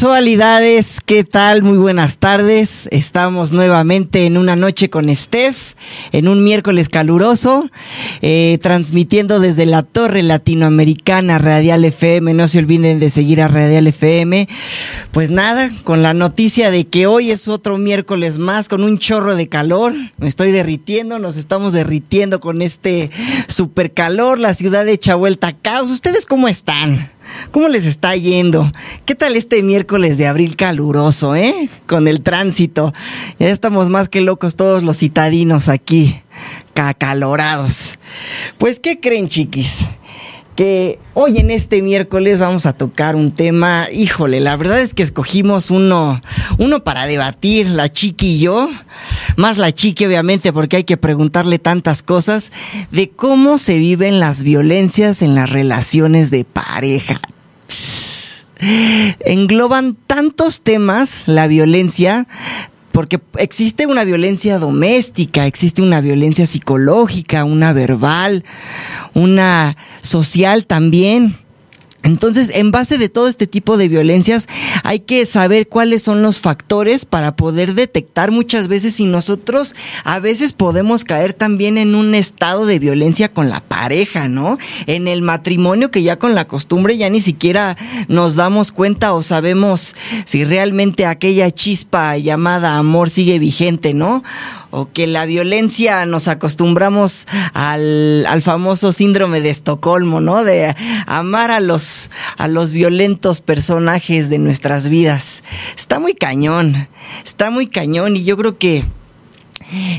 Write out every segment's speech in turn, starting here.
Sensualidades, ¿qué tal? Muy buenas tardes. Estamos nuevamente en una noche con Steph, en un miércoles caluroso, eh, transmitiendo desde la Torre Latinoamericana Radial FM. No se olviden de seguir a Radial FM. Pues nada, con la noticia de que hoy es otro miércoles más con un chorro de calor. Me estoy derritiendo, nos estamos derritiendo con este super calor. La ciudad hecha vuelta a caos. ¿Ustedes cómo están? ¿Cómo les está yendo? ¿Qué tal este miércoles de abril caluroso, eh? Con el tránsito. Ya estamos más que locos todos los citadinos aquí, cacalorados. Pues, ¿qué creen, chiquis? Que hoy en este miércoles vamos a tocar un tema, híjole, la verdad es que escogimos uno, uno para debatir, la chiqui y yo, más la chiqui obviamente porque hay que preguntarle tantas cosas, de cómo se viven las violencias en las relaciones de pareja. Engloban tantos temas la violencia, porque existe una violencia doméstica, existe una violencia psicológica, una verbal, una social también. Entonces, en base de todo este tipo de violencias, hay que saber cuáles son los factores para poder detectar muchas veces si nosotros a veces podemos caer también en un estado de violencia con la pareja, ¿no? En el matrimonio que ya con la costumbre ya ni siquiera nos damos cuenta o sabemos si realmente aquella chispa llamada amor sigue vigente, ¿no? o que la violencia nos acostumbramos al, al, famoso síndrome de Estocolmo, ¿no? De amar a los, a los violentos personajes de nuestras vidas. Está muy cañón, está muy cañón y yo creo que...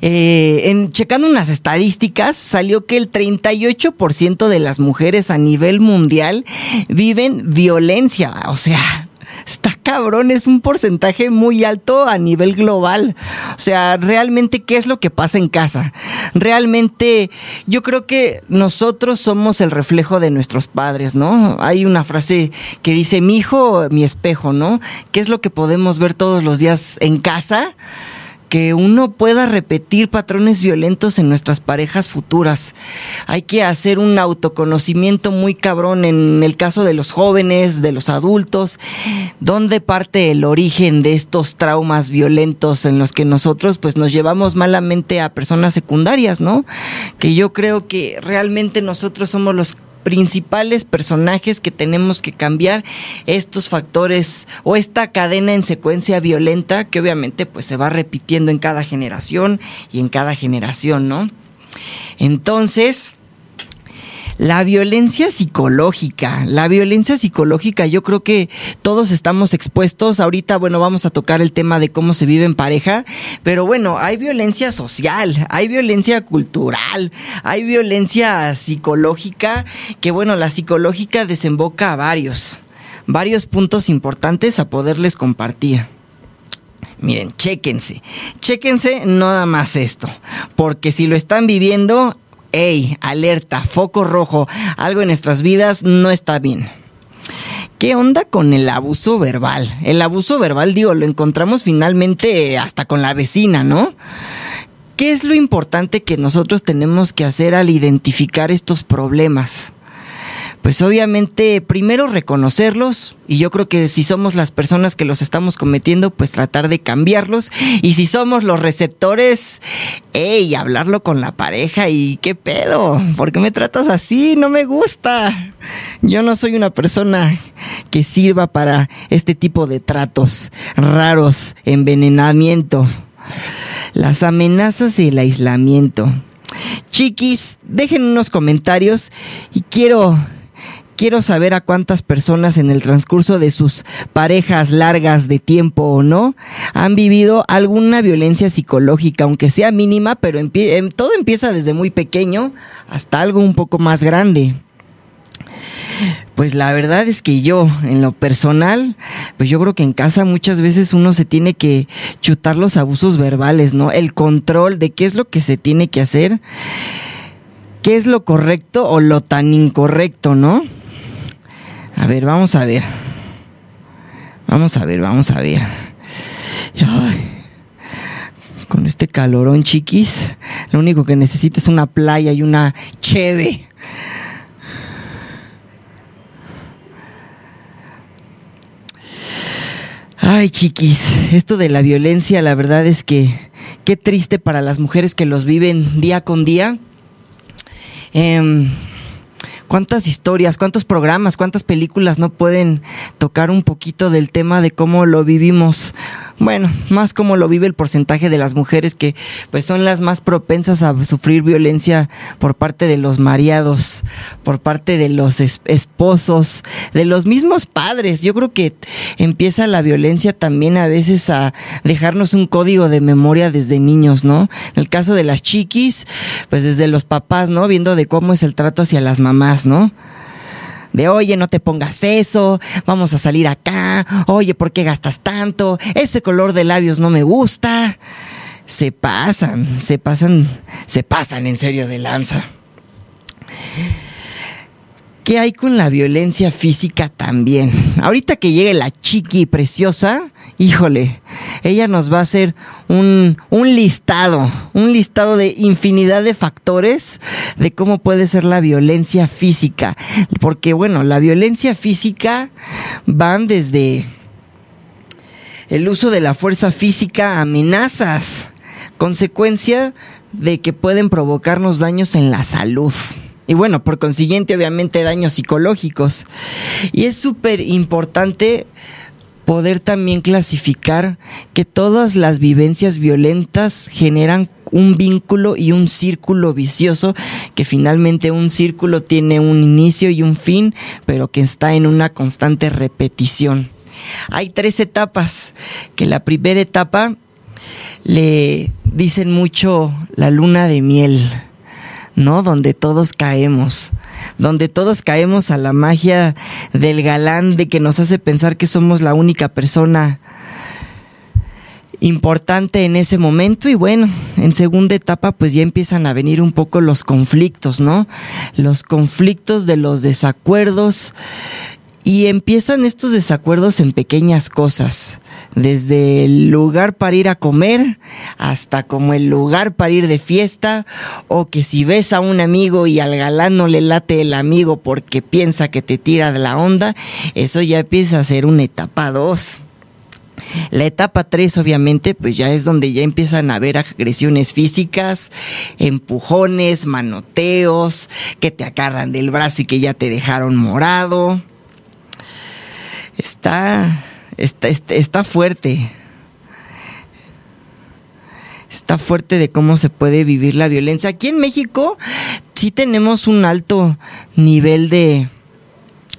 Eh, en checando unas estadísticas, salió que el 38% de las mujeres a nivel mundial viven violencia. O sea, está cabrón, es un porcentaje muy alto a nivel global. O sea, realmente, ¿qué es lo que pasa en casa? Realmente, yo creo que nosotros somos el reflejo de nuestros padres, ¿no? Hay una frase que dice, mi hijo, mi espejo, ¿no? ¿Qué es lo que podemos ver todos los días en casa? Que uno pueda repetir patrones violentos en nuestras parejas futuras. Hay que hacer un autoconocimiento muy cabrón en el caso de los jóvenes, de los adultos, dónde parte el origen de estos traumas violentos en los que nosotros pues nos llevamos malamente a personas secundarias, ¿no? Que yo creo que realmente nosotros somos los principales personajes que tenemos que cambiar estos factores o esta cadena en secuencia violenta que obviamente pues se va repitiendo en cada generación y en cada generación, ¿no? Entonces, la violencia psicológica, la violencia psicológica, yo creo que todos estamos expuestos. Ahorita, bueno, vamos a tocar el tema de cómo se vive en pareja, pero bueno, hay violencia social, hay violencia cultural, hay violencia psicológica, que bueno, la psicológica desemboca a varios, varios puntos importantes a poderles compartir. Miren, chéquense, chéquense nada más esto, porque si lo están viviendo, ¡Ey! Alerta, foco rojo, algo en nuestras vidas no está bien. ¿Qué onda con el abuso verbal? El abuso verbal, digo, lo encontramos finalmente hasta con la vecina, ¿no? ¿Qué es lo importante que nosotros tenemos que hacer al identificar estos problemas? Pues obviamente primero reconocerlos y yo creo que si somos las personas que los estamos cometiendo, pues tratar de cambiarlos y si somos los receptores, hey, hablarlo con la pareja y qué pedo, ¿por qué me tratas así? No me gusta. Yo no soy una persona que sirva para este tipo de tratos raros, envenenamiento, las amenazas y el aislamiento. Chiquis, dejen unos comentarios y quiero quiero saber a cuántas personas en el transcurso de sus parejas largas de tiempo o no han vivido alguna violencia psicológica, aunque sea mínima, pero em, todo empieza desde muy pequeño hasta algo un poco más grande. Pues la verdad es que yo, en lo personal, pues yo creo que en casa muchas veces uno se tiene que chutar los abusos verbales, ¿no? El control de qué es lo que se tiene que hacer, qué es lo correcto o lo tan incorrecto, ¿no? A ver, vamos a ver. Vamos a ver, vamos a ver. con este calorón, chiquis, lo único que necesito es una playa y una cheve. Ay, chiquis, esto de la violencia, la verdad es que qué triste para las mujeres que los viven día con día. Em, cuántas historias, cuántos programas, cuántas películas no pueden tocar un poquito del tema de cómo lo vivimos. Bueno, más como lo vive el porcentaje de las mujeres que pues son las más propensas a sufrir violencia por parte de los mariados, por parte de los esposos, de los mismos padres. Yo creo que empieza la violencia también a veces a dejarnos un código de memoria desde niños, ¿no? En el caso de las chiquis, pues desde los papás, ¿no? Viendo de cómo es el trato hacia las mamás ¿no? De oye, no te pongas eso, vamos a salir acá, oye, ¿por qué gastas tanto? Ese color de labios no me gusta. Se pasan, se pasan, se pasan en serio de lanza. ¿Qué hay con la violencia física también? Ahorita que llegue la chiqui preciosa, híjole, ella nos va a hacer un, listado, un listado de infinidad de factores de cómo puede ser la violencia física. Porque bueno, la violencia física van desde el uso de la fuerza física, amenazas, consecuencia de que pueden provocarnos daños en la salud. Y bueno, por consiguiente, obviamente daños psicológicos. Y es súper importante poder también clasificar que todas las vivencias violentas generan un vínculo y un círculo vicioso, que finalmente un círculo tiene un inicio y un fin, pero que está en una constante repetición. Hay tres etapas, que la primera etapa le dicen mucho la luna de miel ¿no? Donde todos caemos, donde todos caemos a la magia del galán de que nos hace pensar que somos la única persona importante en ese momento y bueno, en segunda etapa pues ya empiezan a venir un poco los conflictos, ¿no? Los conflictos de los desacuerdos y empiezan estos desacuerdos en pequeñas cosas desde el lugar para ir a comer hasta como el lugar para ir de fiesta, o que si ves a un amigo y al galán no le late el amigo porque piensa que te tira de la onda, eso ya empieza a ser una etapa 2. La etapa 3 obviamente pues ya es donde ya empiezan a haber agresiones físicas, empujones, manoteos, que te agarran del brazo y que ya te dejaron morado. Está está, fuerte. Está fuerte de cómo se puede vivir la violencia. Aquí en México sí tenemos un alto nivel de,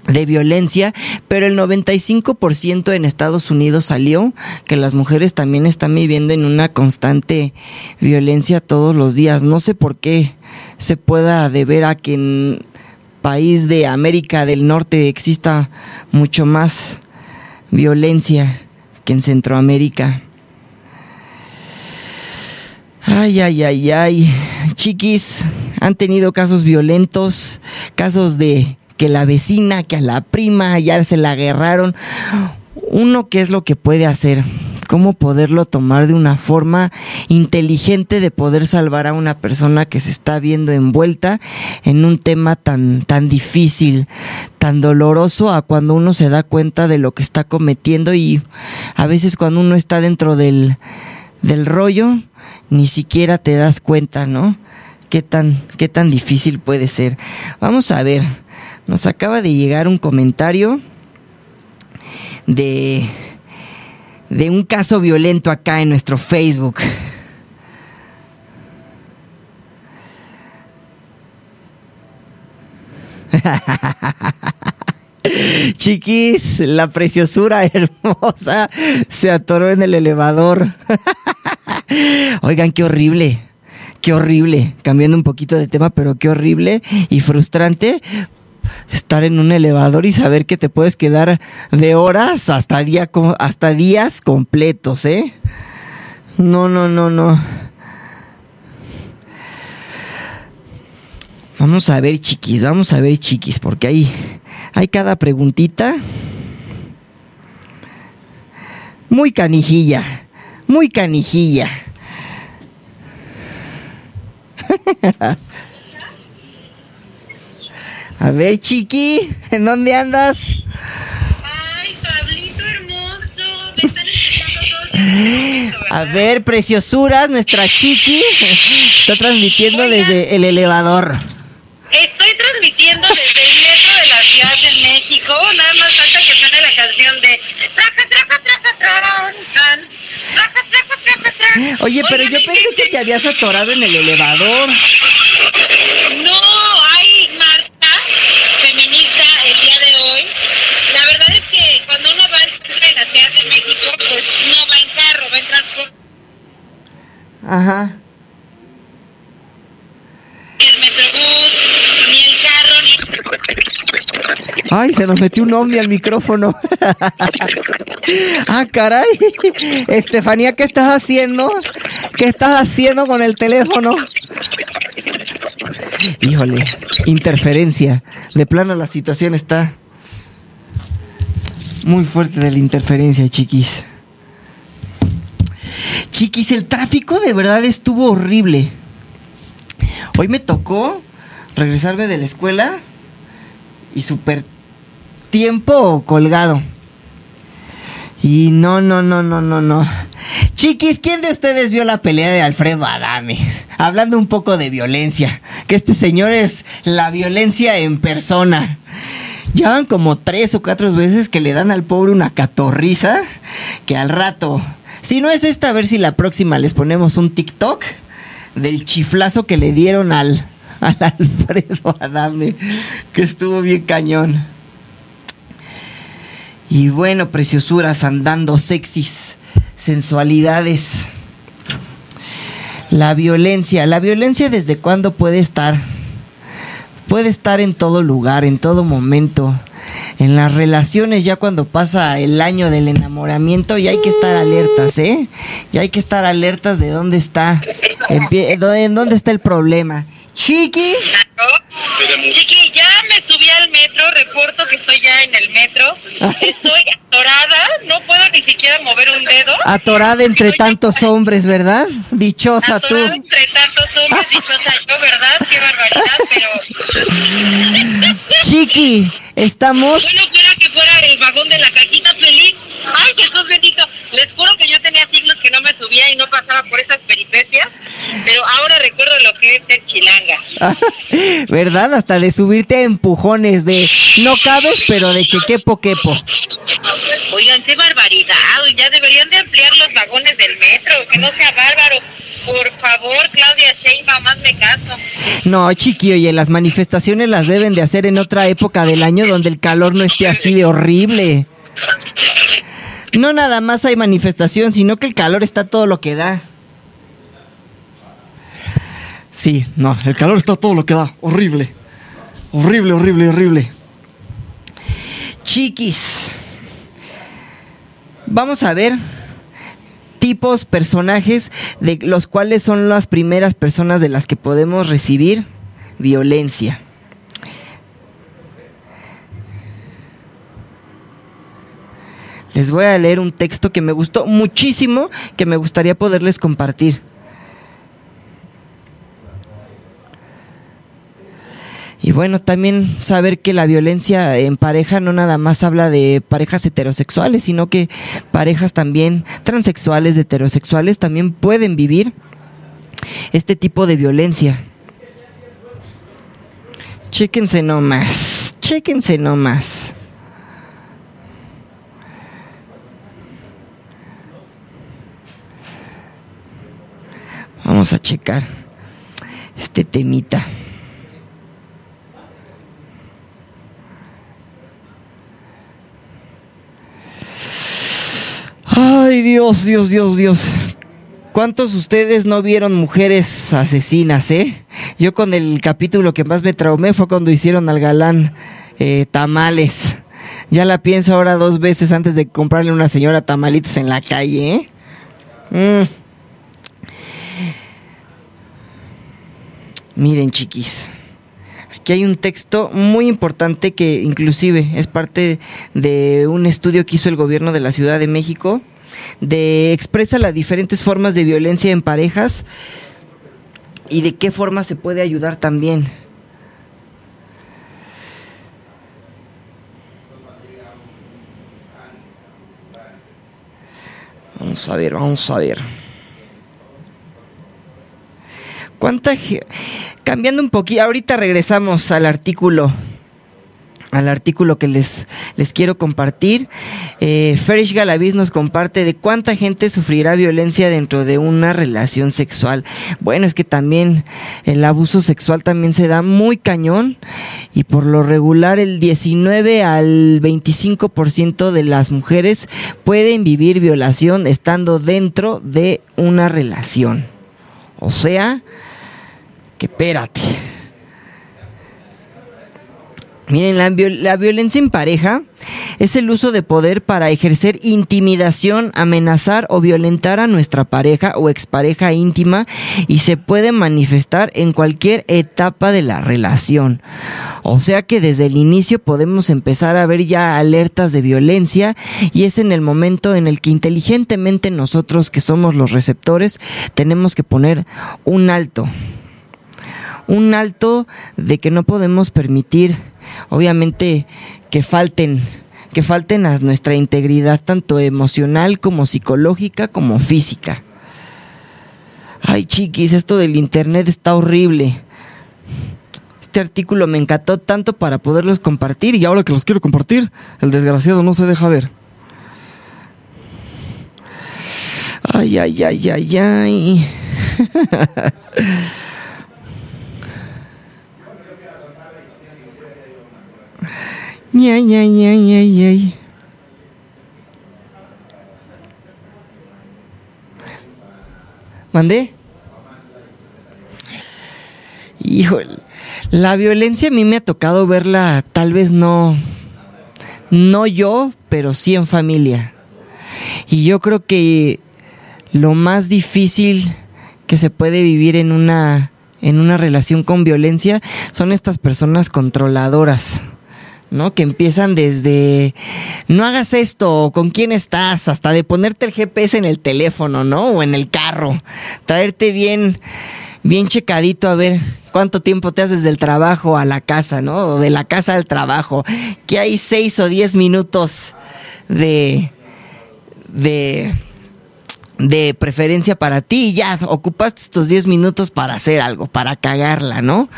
de violencia, pero el 95% en Estados Unidos salió que las mujeres también están viviendo en una constante violencia todos los días. No sé por qué se pueda deber a que país de América del Norte exista mucho más violencia que en Centroamérica. Ay, ay, ay, ay. Chiquis, han tenido casos violentos, casos de que la vecina, que a la prima ya se la agarraron. Uno, ¿qué es lo que puede hacer? cómo poderlo tomar de una forma inteligente de poder salvar a una persona que se está viendo envuelta en un tema tan, tan difícil, tan doloroso a cuando uno se da cuenta de lo que está cometiendo y a veces cuando uno está dentro del, del rollo, ni siquiera te das cuenta, ¿no? Qué tan, qué tan difícil puede ser. Vamos a ver, nos acaba de llegar un comentario de de un caso violento acá en nuestro Facebook. Chiquis, la preciosura hermosa se atoró en el elevador. Oigan, qué horrible, qué horrible. Cambiando un poquito de tema, pero qué horrible y frustrante estar en un elevador y saber que te puedes quedar de horas hasta, hasta días completos, ¿eh? No, no, no, no. Vamos a ver, chiquis, vamos a ver, chiquis, porque ahí hay cada preguntita. Muy canijilla, muy canijilla. A ver, chiqui, ¿en dónde andas? Ay, Pablito hermoso, me están A ver, preciosuras, nuestra chiqui está transmitiendo desde el elevador. Estoy transmitiendo desde el metro de la Ciudad de México. Nada más falta que suene la canción de traca, traca, traca, tran. Oye, pero yo pensé que te habías atorado en el elevador. No hay marcha feminista el día de hoy. La verdad es que cuando uno va en la Ciudad de México, pues no va en carro, va en transporte. Ajá. El metrobús, ni el carro, ni... Ay, se nos metió un ovni al micrófono. ah, caray. Estefanía, ¿qué estás haciendo? ¿Qué estás haciendo con el teléfono? Híjole, interferencia. De plano la situación está muy fuerte de la interferencia, chiquis. Chiquis, el tráfico de verdad estuvo horrible. Hoy me tocó regresarme de la escuela y súper tiempo colgado. Y no, no, no, no, no, no. Chiquis, ¿quién de ustedes vio la pelea de Alfredo Adame? Hablando un poco de violencia. Que este señor es la violencia en persona. Ya van como tres o cuatro veces que le dan al pobre una catorriza. Que al rato. Si no es esta, a ver si la próxima les ponemos un TikTok del chiflazo que le dieron al, al Alfredo Adame. Que estuvo bien cañón. Y bueno, preciosuras andando sexys, sensualidades. La violencia, la violencia desde cuándo puede estar? Puede estar en todo lugar, en todo momento. En las relaciones ya cuando pasa el año del enamoramiento ya hay que estar alertas, ¿eh? Ya hay que estar alertas de dónde está, en, pie- en dónde está el problema. Chiqui, Chiqui, ya me subí al metro, reporto que estoy ya en el metro. Estoy atorada, no puedo ni siquiera mover un dedo. atorada entre Estoy tantos hombres, ¿verdad? Dichosa tú. Atorada entre tantos hombres, dichosa yo, ¿verdad? Qué barbaridad, pero... Chiqui, estamos... Bueno, fuera que fuera el vagón de la cajita feliz. Ay, Jesús bendito. Les juro que yo tenía siglos que no me subía y no pasaba por esas peripecias. Pero ahora recuerdo lo que es ser chilanga. ¿Verdad? Hasta de subirte a empujones de no cabes, pero de que quepo, quepo. Oigan, qué barbaridad. Ya deberían de ampliar los vagones del metro. Que no sea bárbaro. Por favor, Claudia Sheinbaum, hazme caso. No, chiqui, oye, las manifestaciones las deben de hacer en otra época del año donde el calor no esté así de horrible. No nada más hay manifestación, sino que el calor está todo lo que da. Sí, no, el calor está todo lo que da. Horrible. Horrible, horrible, horrible. Chiquis. Vamos a ver tipos, personajes de los cuales son las primeras personas de las que podemos recibir violencia. Les voy a leer un texto que me gustó muchísimo, que me gustaría poderles compartir. Y bueno, también saber que la violencia en pareja no nada más habla de parejas heterosexuales, sino que parejas también transexuales, heterosexuales, también pueden vivir este tipo de violencia. Chéquense nomás, chéquense nomás. Vamos a checar este temita. Ay, Dios, Dios, Dios, Dios. ¿Cuántos de ustedes no vieron mujeres asesinas, eh? Yo con el capítulo que más me traumé fue cuando hicieron al galán eh, tamales. Ya la pienso ahora dos veces antes de comprarle a una señora tamalitos en la calle, ¿eh? Mm. Miren, chiquis. Aquí hay un texto muy importante que inclusive es parte de un estudio que hizo el gobierno de la Ciudad de México, de expresa las diferentes formas de violencia en parejas y de qué forma se puede ayudar también. Vamos a ver, vamos a ver. ¿Cuánta cambiando un poquito, ahorita regresamos al artículo al artículo que les, les quiero compartir. Eh, Ferish Galaviz nos comparte de cuánta gente sufrirá violencia dentro de una relación sexual. Bueno, es que también el abuso sexual también se da muy cañón y por lo regular el 19 al 25% de las mujeres pueden vivir violación estando dentro de una relación. O sea, que espérate. Miren, la, violencia en pareja es el uso de poder para ejercer intimidación, amenazar o violentar a nuestra pareja o expareja íntima y se puede manifestar en cualquier etapa de la relación. O sea que desde el inicio podemos empezar a ver ya alertas de violencia y es en el momento en el que inteligentemente nosotros que somos los receptores tenemos que poner un alto. Un alto de que no podemos permitir obviamente que falten que falten a nuestra integridad tanto emocional como psicológica como física. Ay, chiquis, esto del internet está horrible. Este artículo me encantó tanto para poderlos compartir y ahora que los quiero compartir, el desgraciado no se deja ver. Ay, ay, ay, ay, ay. ña. ¿Mandé? Híjole, la violencia a mí me ha tocado verla, tal vez no, no yo, pero sí en familia. Y yo creo que lo más difícil que se puede vivir en una, en una relación con violencia son estas personas controladoras ¿no? Que empiezan desde no hagas esto, con quién estás, hasta de ponerte el GPS en el teléfono, ¿no? O en el carro, traerte bien, bien checadito a ver cuánto tiempo te haces del trabajo a la casa, ¿no? O de la casa al trabajo, que hay seis o diez minutos de, de, de preferencia para ti y ya ocupaste estos diez minutos para hacer algo, para cagarla, ¿no?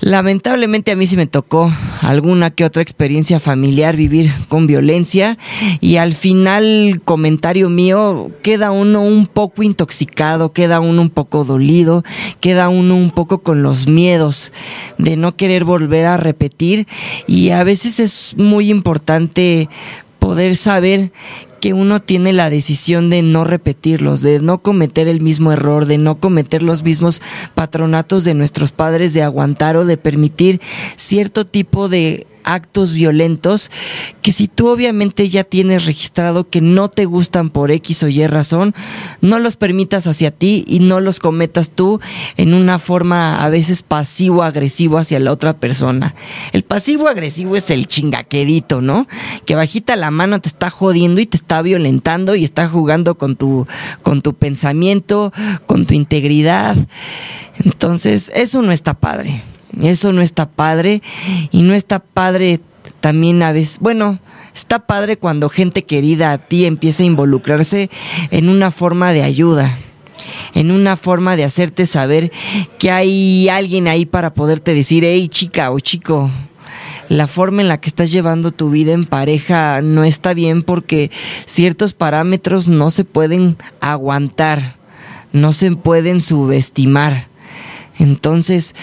Lamentablemente a mí sí me tocó alguna que otra experiencia familiar vivir con violencia y al final comentario mío queda uno un poco intoxicado, queda uno un poco dolido, queda uno un poco con los miedos de no querer volver a repetir y a veces es muy importante poder saber que uno tiene la decisión de no repetirlos, de no cometer el mismo error, de no cometer los mismos patronatos de nuestros padres, de aguantar o de permitir cierto tipo de actos violentos que si tú obviamente ya tienes registrado que no te gustan por X o Y razón, no los permitas hacia ti y no los cometas tú en una forma a veces pasivo-agresivo hacia la otra persona. El pasivo-agresivo es el chingaquedito, ¿no? Que bajita la mano te está jodiendo y te está violentando y está jugando con tu, con tu pensamiento, con tu integridad. Entonces, eso no está padre. Eso no está padre y no está padre también a veces, bueno, está padre cuando gente querida a ti empieza a involucrarse en una forma de ayuda, en una forma de hacerte saber que hay alguien ahí para poderte decir, hey chica o chico, la forma en la que estás llevando tu vida en pareja no está bien porque ciertos parámetros no se pueden aguantar, no se pueden subestimar. Entonces,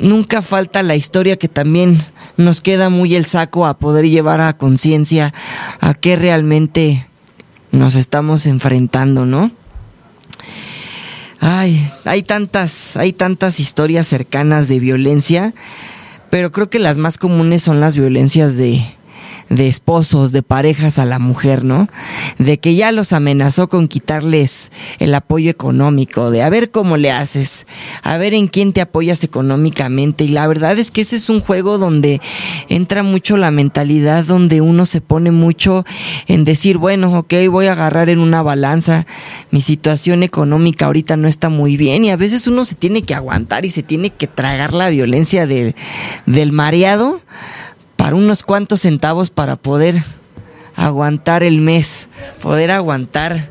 nunca falta la historia que también nos queda muy el saco a poder llevar a conciencia a qué realmente nos estamos enfrentando, ¿no? Ay, hay tantas, hay tantas historias cercanas de violencia, pero creo que las más comunes son las violencias de, de esposos, de parejas a la mujer, ¿no? De que ya los amenazó con quitarles el apoyo económico, de a ver cómo le haces, a ver en quién te apoyas económicamente. Y la verdad es que ese es un juego donde entra mucho la mentalidad, donde uno se pone mucho en decir, bueno, ok, voy a agarrar en una balanza, mi situación económica ahorita no está muy bien y a veces uno se tiene que aguantar y se tiene que tragar la violencia del mareado unos cuantos centavos para poder aguantar el mes, poder aguantar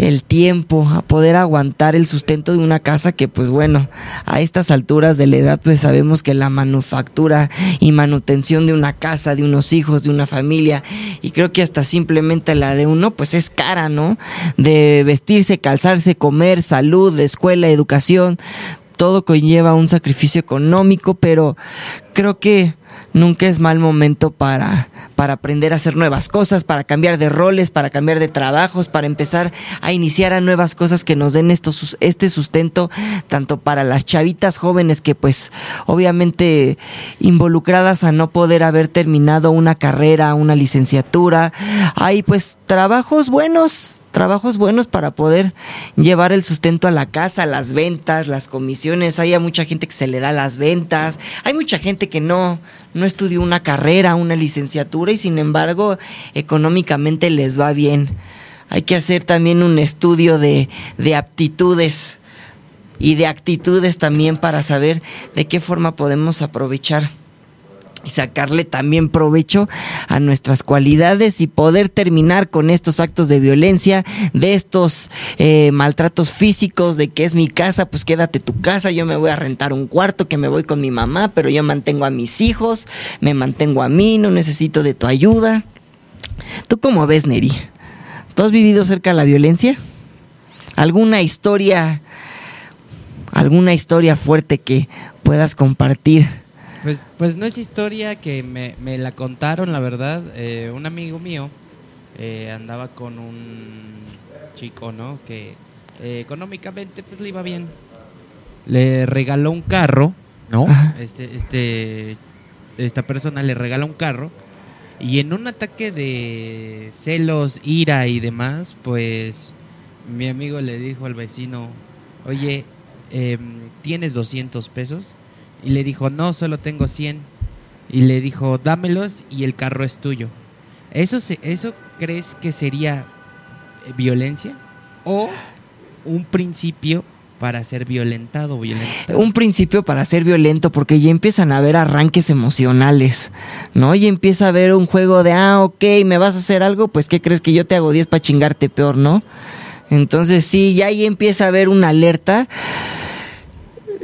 el tiempo, a poder aguantar el sustento de una casa que pues bueno, a estas alturas de la edad pues sabemos que la manufactura y manutención de una casa, de unos hijos, de una familia y creo que hasta simplemente la de uno pues es cara, ¿no? De vestirse, calzarse, comer, salud, escuela, educación, todo conlleva un sacrificio económico, pero creo que nunca es mal momento para, para aprender a hacer nuevas cosas, para cambiar de roles, para cambiar de trabajos, para empezar a iniciar a nuevas cosas que nos den estos, este sustento, tanto para las chavitas jóvenes que pues obviamente involucradas a no poder haber terminado una carrera, una licenciatura, hay pues trabajos buenos trabajos buenos para poder llevar el sustento a la casa, las ventas, las comisiones. Hay mucha gente que se le da las ventas. Hay mucha gente que no, no estudió una carrera, una licenciatura y sin embargo económicamente les va bien. Hay que hacer también un estudio de, de aptitudes y de actitudes también para saber de qué forma podemos aprovechar y sacarle también provecho a nuestras cualidades y poder terminar con estos actos de violencia, de estos eh, maltratos físicos, de que es mi casa, pues quédate tu casa, yo me voy a rentar un cuarto, que me voy con mi mamá, pero yo mantengo a mis hijos, me mantengo a mí, no necesito de tu ayuda. ¿Tú cómo ves, Neri? ¿Tú has vivido cerca de la violencia? ¿Alguna historia, alguna historia fuerte que puedas compartir? Pues, pues no es historia que me, me la contaron, la verdad. Eh, un amigo mío eh, andaba con un chico, ¿no? Que eh, económicamente pues le iba bien. Le regaló un carro, ¿no? Este, este, esta persona le regala un carro y en un ataque de celos, ira y demás, pues mi amigo le dijo al vecino, oye, em, ¿tienes 200 pesos? Y le dijo, no, solo tengo 100. Y le dijo, dámelos y el carro es tuyo. ¿Eso, se, eso crees que sería eh, violencia? ¿O un principio para ser violentado o Un principio para ser violento, porque ya empiezan a haber arranques emocionales, ¿no? Y empieza a haber un juego de, ah, ok, me vas a hacer algo, pues ¿qué crees que yo te hago 10 para chingarte peor, ¿no? Entonces sí, ya ahí empieza a haber una alerta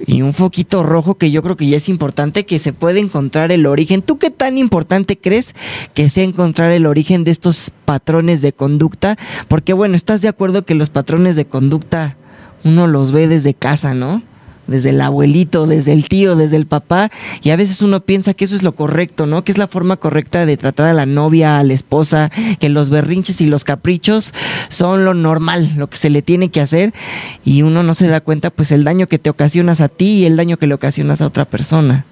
y un foquito rojo que yo creo que ya es importante que se puede encontrar el origen. ¿Tú qué tan importante crees que sea encontrar el origen de estos patrones de conducta? Porque bueno, estás de acuerdo que los patrones de conducta uno los ve desde casa, ¿no? Desde el abuelito, desde el tío, desde el papá, y a veces uno piensa que eso es lo correcto, ¿no? Que es la forma correcta de tratar a la novia, a la esposa, que los berrinches y los caprichos son lo normal, lo que se le tiene que hacer, y uno no se da cuenta, pues, el daño que te ocasionas a ti y el daño que le ocasionas a otra persona.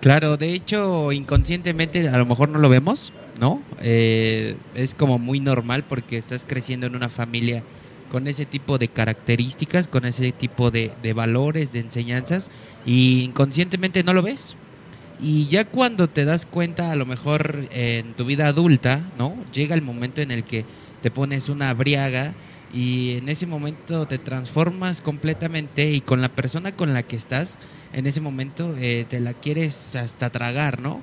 Claro, de hecho, inconscientemente a lo mejor no lo vemos, ¿no? Eh, es como muy normal porque estás creciendo en una familia con ese tipo de características, con ese tipo de, valores, de enseñanzas, y inconscientemente no lo ves. Y ya cuando te das cuenta, a lo mejor en tu vida adulta, ¿no? Llega el momento en el que te pones una briaga y en ese momento te transformas completamente y con la persona con la que estás, en ese momento eh, te la quieres hasta tragar, ¿no?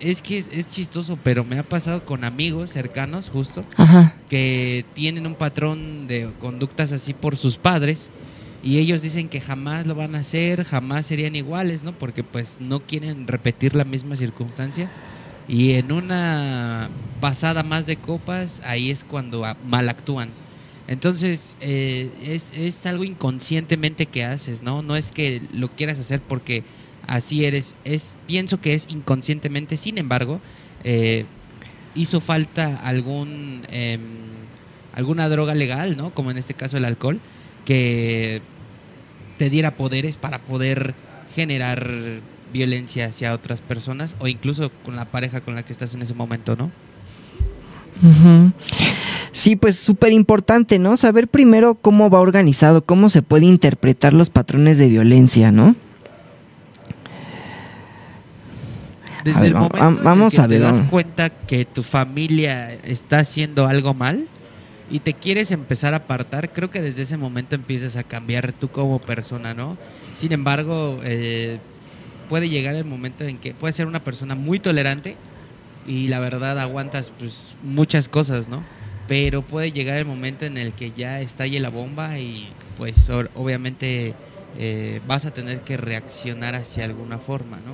Es que es, chistoso, pero me ha pasado con amigos cercanos, justo, que tienen un patrón de conductas así por sus padres y ellos dicen que jamás lo van a hacer, jamás serían iguales, ¿no? Porque pues no quieren repetir la misma circunstancia. Y en una pasada más de copas, ahí es cuando mal actúan. Entonces, eh, es, es algo inconscientemente que haces, ¿no? No es que lo quieras hacer porque así eres. Es, pienso que es inconscientemente, sin embargo, eh, hizo falta algún em, alguna droga legal, ¿no? Como en este caso el alcohol, que te diera poderes para poder generar violencia hacia otras personas o incluso con la pareja con la que estás en ese momento, ¿no? Sí, pues súper importante, ¿no? Saber primero cómo va organizado, cómo se puede interpretar los patrones de violencia, ¿no? Desde el momento vamos que te das cuenta que tu familia está haciendo algo mal y te quieres empezar a apartar, creo que desde ese momento empiezas a cambiar tú como persona, ¿no? Sin embargo, eh, puede llegar el momento en que puedes ser una persona muy tolerante y la verdad aguantas pues muchas cosas, ¿no? pero puede llegar el momento en el que ya estalle la bomba y pues obviamente eh, vas a tener que reaccionar hacia alguna forma, ¿no?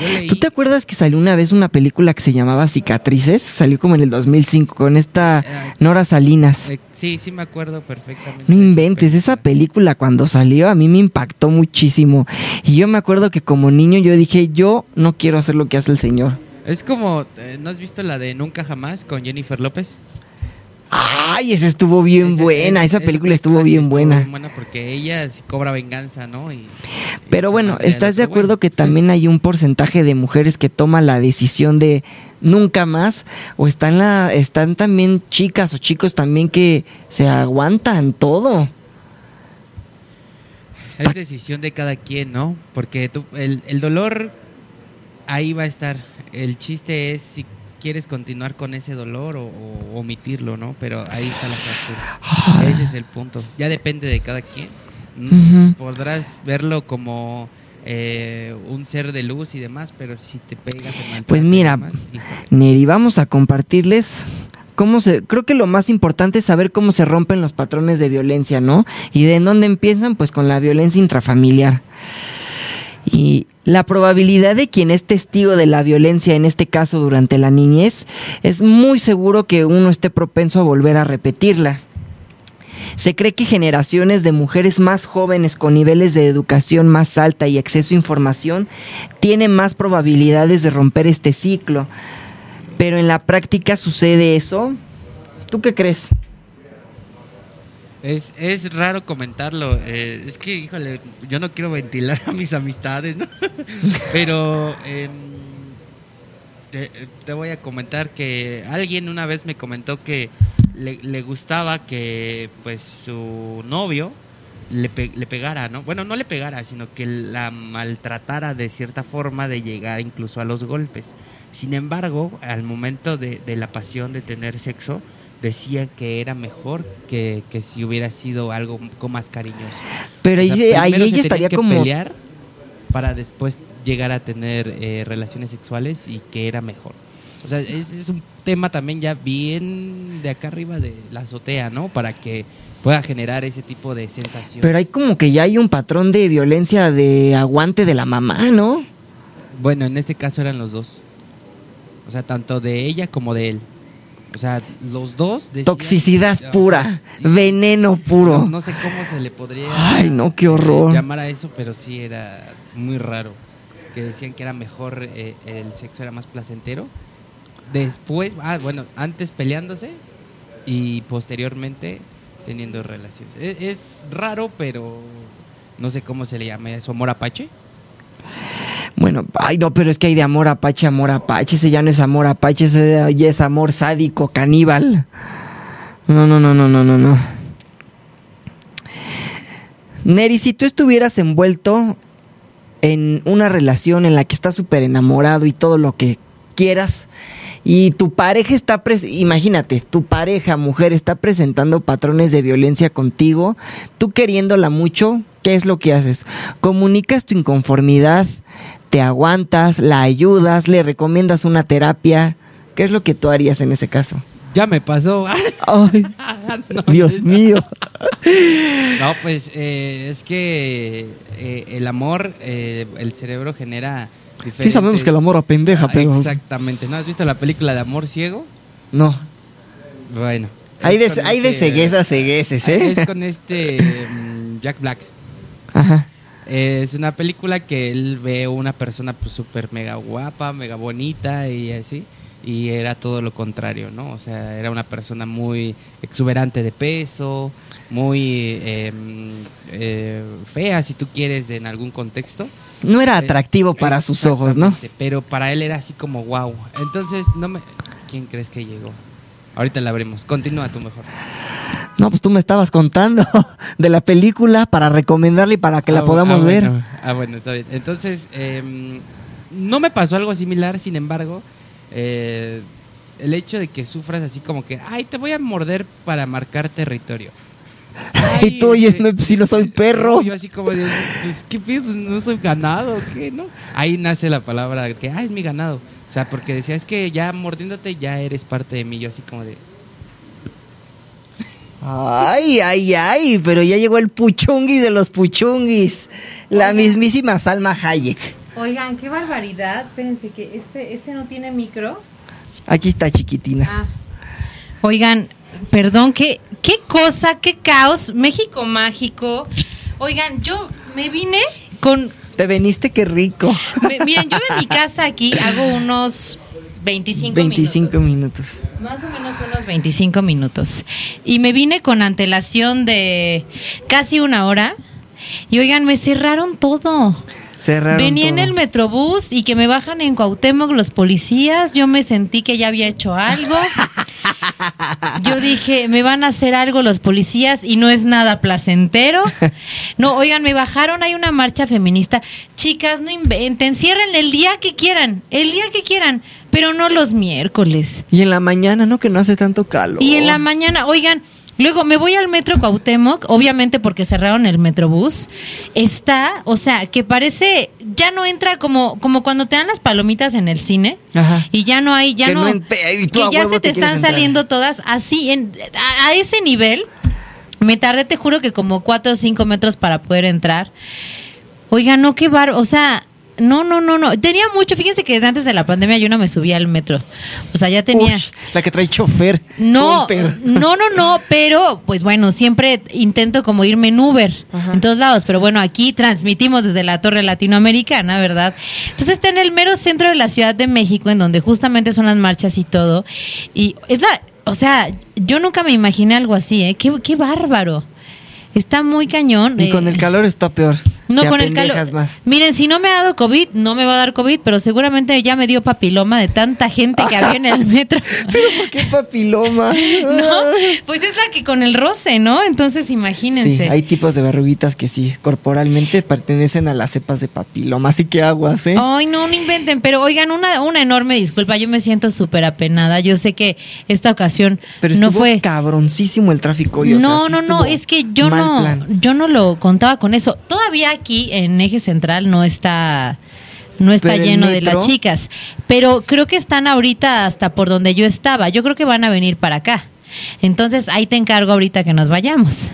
Leí- ¿Tú te acuerdas que salió una vez una película que se llamaba Cicatrices? Salió como en el 2005 con esta Nora Salinas. eh, sí, sí me acuerdo perfectamente. No inventes, esa película cuando salió a mí me impactó muchísimo. Y yo me acuerdo que como niño yo dije, yo no quiero hacer lo que hace el señor. Es como, eh, ¿no has visto la de Nunca Jamás con Jennifer López? Ay, esa estuvo bien Esa- buena, esa película estuvo bien buena. porque ella sí cobra venganza, ¿no? Y, Pero y bueno, ¿estás de acuerdo bueno. que también hay un porcentaje de mujeres que toma la decisión de nunca más? ¿O están, la, están también chicas o chicos también que se aguantan todo? Es decisión de cada quien, ¿no? Porque tú- el, el dolor ahí va a estar. El chiste es si quieres continuar con ese dolor o, o omitirlo, ¿no? Pero ahí está la fractura. Ese es el punto. Ya depende de cada quien. Ujú. Podrás verlo como eh, un ser de luz y demás, pero si te pegas, te Pues mira, demás. Neri, vamos a compartirles cómo se. Creo que lo más importante es saber cómo se rompen los patrones de violencia, ¿no? Y de dónde empiezan, pues con la violencia intrafamiliar. Y la probabilidad de quien es testigo de la violencia, en este caso durante la niñez, es muy seguro que uno esté propenso a volver a repetirla. Se cree que generaciones de mujeres más jóvenes con niveles de educación más alta y acceso a información tienen más probabilidades de romper este ciclo. Pero en la práctica sucede eso. ¿Tú qué crees? Es, es raro comentarlo. eh, es que, híjole, yo no quiero ventilar a mis amistades, ¿no? Pero em, te, voy a comentar que alguien una vez me comentó que le, gustaba que pues su novio le, le pegara, ¿no? Bueno, no le pegara, sino que la maltratara de cierta forma de llegar incluso a los golpes. Sin embargo, al momento de la pasión de tener sexo, decía que era mejor que, que si hubiera sido algo poco más cariñoso. Pero O sea, ahí, ella estaría que como... pelear para después llegar a tener eh, relaciones sexuales y que era mejor. O sea, es, es un tema también ya bien de acá arriba de la azotea, ¿no? Para que pueda generar ese tipo de sensación. Pero hay como que ya hay un patrón de violencia de aguante de la mamá, ¿no? Bueno, en este caso eran los dos. O sea, tanto de ella como de él. O sea, los dos decían- Toxicidad pura, sí, veneno puro. No, no sé cómo se le podría Ay, no, qué horror. llamar a eso, pero sí era muy raro. Que decían que era mejor, eh, el sexo era más placentero. Después, ah, bueno, antes peleándose y posteriormente teniendo relaciones. Es, es raro, pero no sé cómo se le llama eso, amor apache. Bueno, ay no, pero es que hay de amor apache, amor apache, ese ya no es amor apache, ese ya es amor sádico, caníbal. No, no, no, no, no, no, no. Neri, si tú estuvieras envuelto en una relación en la que estás súper enamorado y todo lo que quieras, y tu pareja está, imagínate, tu pareja, mujer, está presentando patrones de violencia contigo, tú queriéndola mucho, ¿qué es lo que haces? Comunicas tu inconformidad, te aguantas, la ayudas, le recomiendas una terapia. ¿Qué es lo que tú harías en ese caso? Ya me pasó. Ay, No, Dios mío. No, pues eh, es que eh, el amor, eh, el cerebro genera. Sí sabemos que el amor apendeja, Ah, pero- Exactamente. ¿No has visto la película de Amor Ciego? No. Bueno. Hay de, hay de este- ceguez a cegueces, ¿eh? Es con este mm, Jack Black. Ajá. Eh, es una película que él ve una persona pues súper mega guapa, mega bonita y así. Y era todo lo contrario, ¿no? O sea, era una persona muy exuberante de peso, muy eh, eh, fea, si tú quieres, en algún contexto. No era atractivo para sus ojos, ¿no? Pero para él era así como wow. Entonces, no me... ¿Quién crees que llegó? Ahorita la abrimos. Continúa tú mejor. No, pues tú me estabas contando de la película para recomendarla y para que la Ah, podamos ah, ver. Ah, bueno, está bien. Entonces, em, no me pasó algo similar, sin embargo, eh, el hecho de que sufras así como que, ay, te voy a morder para marcar territorio. Y tú, oye, este, no, si no soy perro. Yo así como de, pues, ¿qué pido? Pues no soy ganado, ¿qué? ¿No? Ahí nace la palabra que, ay, es mi ganado. O sea, porque decía, es que ya mordiéndote ya eres parte de mí. Yo así como de, Ay, ay, ay, pero ya llegó el puchunguis de los puchunguis. La mismísima Salma Hayek. Oigan, qué barbaridad. Espérense que este, este no tiene micro. Aquí está chiquitina. Ah. Oigan, perdón, qué, qué cosa, qué caos. México mágico. Oigan, yo me vine con. Te veniste, qué rico. me- miren, yo en mi casa aquí hago unos 25, 25 minutos. minutos. Más o menos unos 25 minutos. Y me vine con antelación de casi una hora. Y oigan, me cerraron todo. Cerraron Venía en el metrobús y que me bajan en Cuauhtémoc los policías. Yo me sentí que ya había hecho algo. Yo dije, me van a hacer algo los policías y no es nada placentero. No, oigan, me bajaron, hay una marcha feminista. Chicas, no inventen, cierren el día que quieran, el día que quieran, pero no los miércoles. Y en la mañana, ¿no? Que no hace tanto calor. Y en la mañana, oigan, luego me voy al metro Cuauhtémoc, obviamente porque cerraron el metrobús. Está, o sea, que parece, ya no entra como, como cuando te dan las palomitas en el cine. Ajá. Y ya no hay, ya Que no. y tú que ya se te, están entrar. saliendo todas así, en, a, a ese nivel. Me tardé, te juro que como cuatro o cinco metros para poder entrar. Oiga, no, qué bar, o sea, no, no, no, no. Tenía mucho, fíjense que desde antes de la pandemia yo no me subía al metro. O sea, ya tenía. Uy, la que trae chofer. No, no, no, no, pero pues bueno, siempre intento como irme en Uber en todos lados, pero bueno, aquí transmitimos desde la Torre Latinoamericana, ¿verdad? Entonces está en el mero centro de la Ciudad de México, en donde justamente son las marchas y todo, y es la, o sea, yo nunca me imaginé algo así, ¿eh? Qué, qué bárbaro. Está muy cañón. Y con eh, el calor está peor. No, Te con el calor. más. Miren, si no me ha dado COVID, no me va a dar COVID, pero seguramente ya me dio papiloma de tanta gente que había en el metro. Pero ¿por qué papiloma? No, pues es la que con el roce, ¿no? Entonces imagínense. Sí, hay tipos de verruguitas que sí, corporalmente pertenecen a las cepas de papiloma, así que aguas, ¿eh? Ay, no, no inventen, pero oigan, una, una enorme disculpa, yo me siento súper apenada, yo sé que esta ocasión Pero no fue... cabroncísimo el tráfico hoy, o sea, no, sí no, no, es que yo no, plan. yo no lo contaba con eso. Todavía aquí en Eje Central no está, no está Pero lleno de las chicas, pero creo que están ahorita hasta por donde yo estaba. Yo creo que van a venir para acá. Entonces ahí te encargo ahorita que nos vayamos.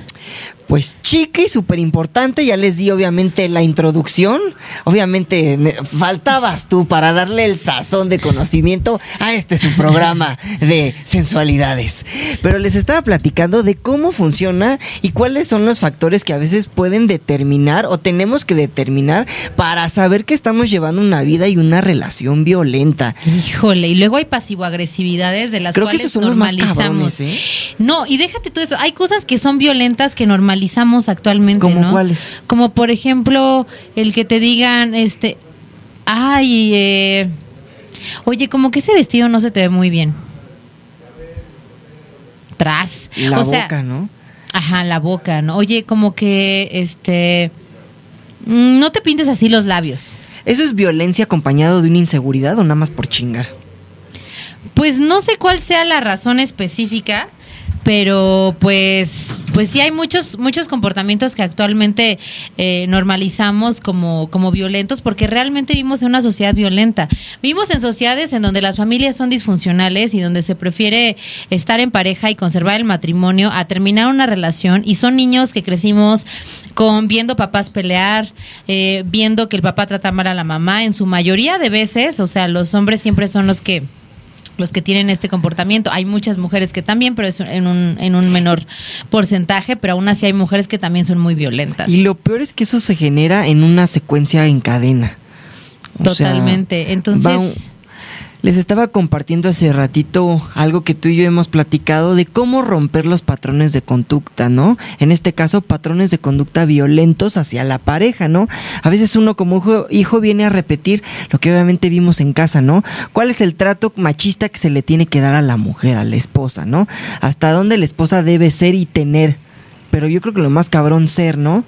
Pues chica y súper importante, ya les di obviamente la introducción. Obviamente faltabas tú para darle el sazón de conocimiento a este su programa de sensualidades. Pero les estaba platicando de cómo funciona y cuáles son los factores que a veces pueden determinar o tenemos que determinar para saber que estamos llevando una vida y una relación violenta. Híjole, y luego hay pasivo-agresividades de las Creo que cuales esos son los más normalizamos. cabrones, ¿eh? No, y déjate todo eso. Hay cosas que son violentas que normalizamos actualmente. ¿Cómo ¿no? cuáles? Como por ejemplo, el que te digan, este, ay, eh, oye, como que ese vestido no se te ve muy bien. Tras. La o sea, boca, ¿no? Ajá, la boca, ¿no? Oye, como que, este, mm, no te pintes así los labios. ¿Eso es violencia acompañado de una inseguridad o nada más por chingar? Pues no sé cuál sea la razón específica, pero pues, pues sí hay muchos, muchos comportamientos que actualmente eh, normalizamos como, como violentos, porque realmente vivimos en una sociedad violenta. Vivimos en sociedades en donde las familias son disfuncionales y donde se prefiere estar en pareja y conservar el matrimonio a terminar una relación. Y son niños que crecimos con viendo papás pelear, eh, viendo que el papá trata mal a la mamá. En su mayoría de veces, o sea, los hombres siempre son los que los que tienen este comportamiento. Hay muchas mujeres que también, pero es en un, en un menor porcentaje, pero aún así hay mujeres que también son muy violentas. Y lo peor es que eso se genera en una secuencia en cadena. O sea, Totalmente. Entonces, les estaba compartiendo hace ratito algo que tú y yo hemos platicado de cómo romper los patrones de conducta, ¿no? En este caso, patrones de conducta violentos hacia la pareja, ¿no? A veces uno como hijo, hijo viene a repetir lo que obviamente vimos en casa, ¿no? ¿Cuál es el trato machista que se le tiene que dar a la mujer, a la esposa, ¿no? Hasta dónde la esposa debe ser y tener. Pero yo creo que lo más cabrón ser, ¿no?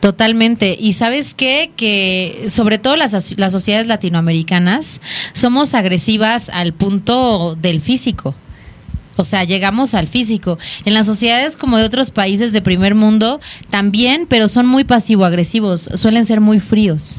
Totalmente. Y sabes qué? Que sobre todo las, as- las sociedades latinoamericanas somos agresivas al punto del físico. O sea, llegamos al físico. En las sociedades como de otros países de primer mundo también, pero son muy pasivo-agresivos, suelen ser muy fríos.